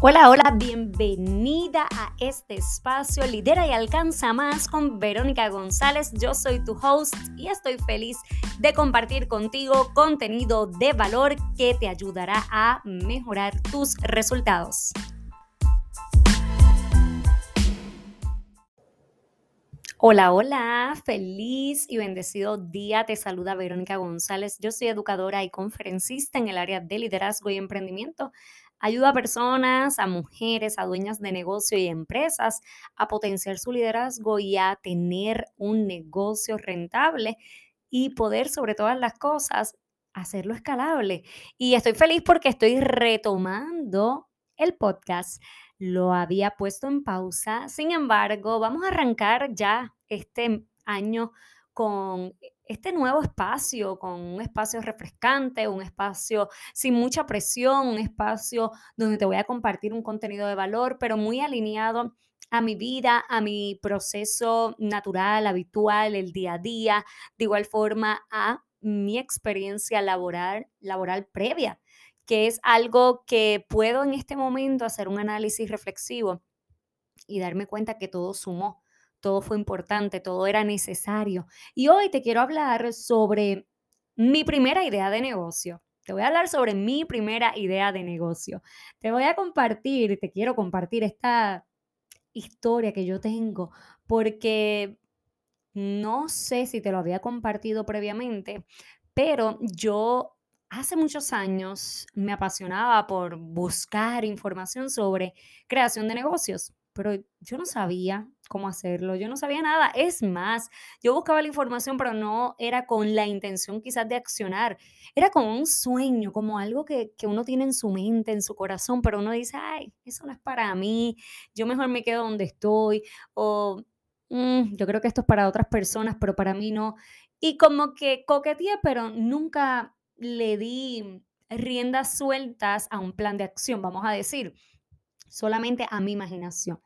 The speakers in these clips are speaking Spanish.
Hola, hola, bienvenida a este espacio Lidera y Alcanza Más con Verónica González. Yo soy tu host y estoy feliz de compartir contigo contenido de valor que te ayudará a mejorar tus resultados. Hola, hola, feliz y bendecido día. Te saluda Verónica González. Yo soy educadora y conferencista en el área de liderazgo y emprendimiento Ayuda a personas, a mujeres, a dueñas de negocio y empresas a potenciar su liderazgo y a tener un negocio rentable y poder, sobre todas las cosas, hacerlo escalable. Y estoy feliz porque estoy retomando el podcast. Lo había puesto en pausa. Sin embargo, vamos a arrancar ya este año con este nuevo espacio, con un espacio refrescante, un espacio sin mucha presión, un espacio donde te voy a compartir un contenido de valor, pero muy alineado a mi vida, a mi proceso natural, habitual, el día a día, de igual forma a mi experiencia laboral, laboral previa, que es algo que puedo en este momento hacer un análisis reflexivo y darme cuenta que todo sumó todo fue importante, todo era necesario. Y hoy te quiero hablar sobre mi primera idea de negocio. Te voy a hablar sobre mi primera idea de negocio. Te voy a compartir, te quiero compartir esta historia que yo tengo, porque no sé si te lo había compartido previamente, pero yo hace muchos años me apasionaba por buscar información sobre creación de negocios pero yo no sabía cómo hacerlo, yo no sabía nada. Es más, yo buscaba la información, pero no era con la intención quizás de accionar, era como un sueño, como algo que, uno tiene en su mente, en su corazón, pero uno dice, ay, eso no es para mí, yo mejor me quedo donde estoy, o mm, yo creo que esto es para otras personas, pero para mí no. Y como que coqueteé, pero nunca le di riendas sueltas a un plan de acción, vamos a decir, solamente a mi imaginación.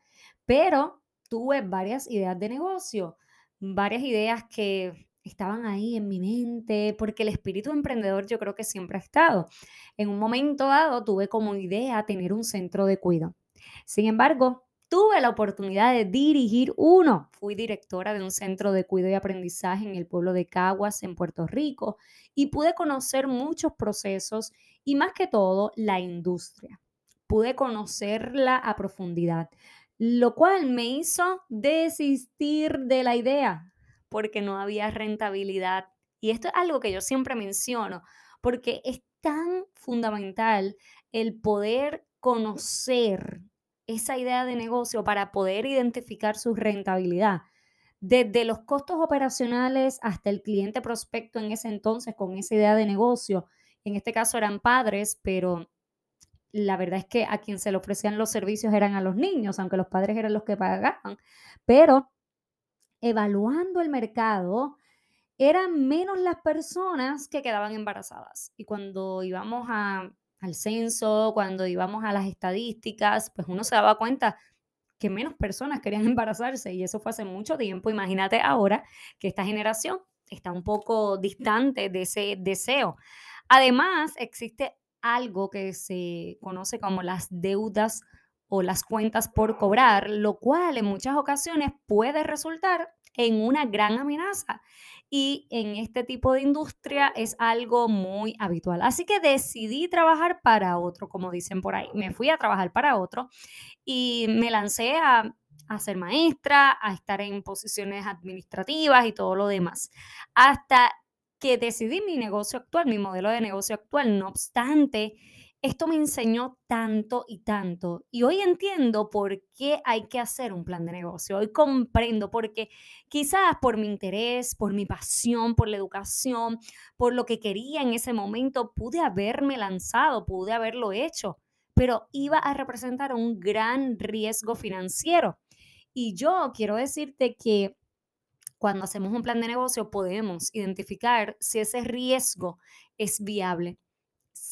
Pero tuve varias ideas de negocio, varias ideas que estaban ahí en mi mente, porque el espíritu emprendedor yo creo que siempre ha estado. En un momento dado tuve como idea tener un centro de cuidado. Sin embargo, tuve la oportunidad de dirigir uno. Fui directora de un centro de cuidado y aprendizaje en el pueblo de Caguas, en Puerto Rico, y pude conocer muchos procesos y más que todo la industria. Pude conocerla a profundidad lo cual me hizo desistir de la idea porque no había rentabilidad. Y esto es algo que yo siempre menciono, porque es tan fundamental el poder conocer esa idea de negocio para poder identificar su rentabilidad. Desde los costos operacionales hasta el cliente prospecto en ese entonces con esa idea de negocio. En este caso eran padres, pero la verdad es que a quien se le ofrecían los servicios eran a los niños, aunque los padres eran los que pagaban. Pero evaluando el mercado, eran menos las personas que quedaban embarazadas. Y cuando íbamos al censo, cuando íbamos a las estadísticas, pues uno se daba cuenta que menos personas querían embarazarse y eso fue hace mucho tiempo. Imagínate ahora que esta generación está un poco distante de ese deseo. Además, existe algo que se conoce como las deudas o las cuentas por cobrar, lo cual en muchas ocasiones puede resultar en una gran amenaza. Y en este tipo de industria es algo muy habitual. Así que decidí trabajar para otro, como dicen por ahí. Me fui a trabajar para otro y me lancé a, ser maestra, a estar en posiciones administrativas y todo lo demás. Hasta que decidí mi negocio actual, mi modelo de negocio actual. No obstante, esto me enseñó tanto y tanto. Y hoy entiendo por qué hay que hacer un plan de negocio. Hoy comprendo porque quizás por mi interés, por mi pasión, por la educación, por lo que quería en ese momento, pude haberme lanzado, pude haberlo hecho, pero iba a representar un gran riesgo financiero. Y yo quiero decirte que cuando hacemos un plan de negocio podemos identificar si ese riesgo es viable,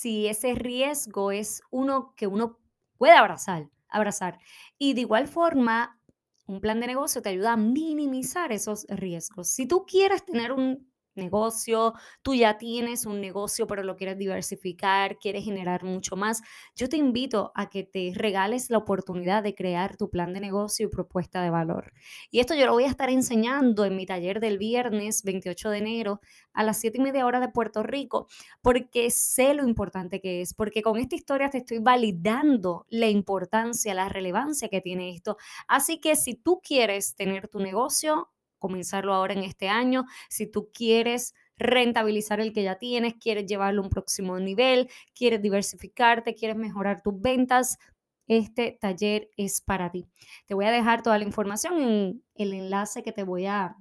si ese riesgo es uno que uno puede abrazar, abrazar. Y de igual forma, un plan de negocio te ayuda a minimizar esos riesgos. Si tú quieres tener un negocio, tú ya tienes un negocio pero lo quieres diversificar, quieres generar mucho más, yo te invito a que te regales la oportunidad de crear tu plan de negocio y propuesta de valor. Y esto yo lo voy a estar enseñando en mi taller del viernes 28 de enero a las 7 y media hora de Puerto Rico, porque sé lo importante que es, porque con esta historia te estoy validando la importancia, la relevancia que tiene esto. Así que si tú quieres tener tu negocio, comenzarlo ahora en este año. Si tú quieres rentabilizar el que ya tienes, quieres llevarlo a un próximo nivel, quieres diversificarte, quieres mejorar tus ventas, este taller es para ti. Te voy a dejar toda la información en el enlace que te voy a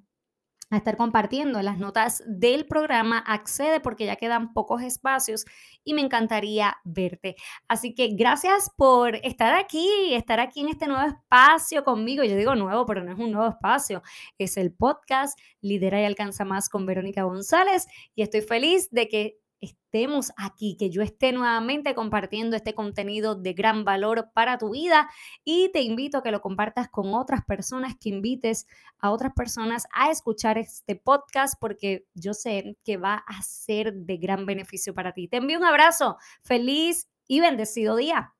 a estar compartiendo las notas del programa. Accede porque ya quedan pocos espacios y me encantaría verte. Así que gracias por estar aquí, estar aquí en este nuevo espacio conmigo. Yo digo nuevo, pero no es un nuevo espacio. Es el podcast Lidera y Alcanza Más con Verónica González y estoy feliz de que estemos aquí, que yo esté nuevamente compartiendo este contenido de gran valor para tu vida y te invito a que lo compartas con otras personas, que invites a otras personas a escuchar este podcast porque yo sé que va a ser de gran beneficio para ti. Te envío un abrazo, feliz y bendecido día.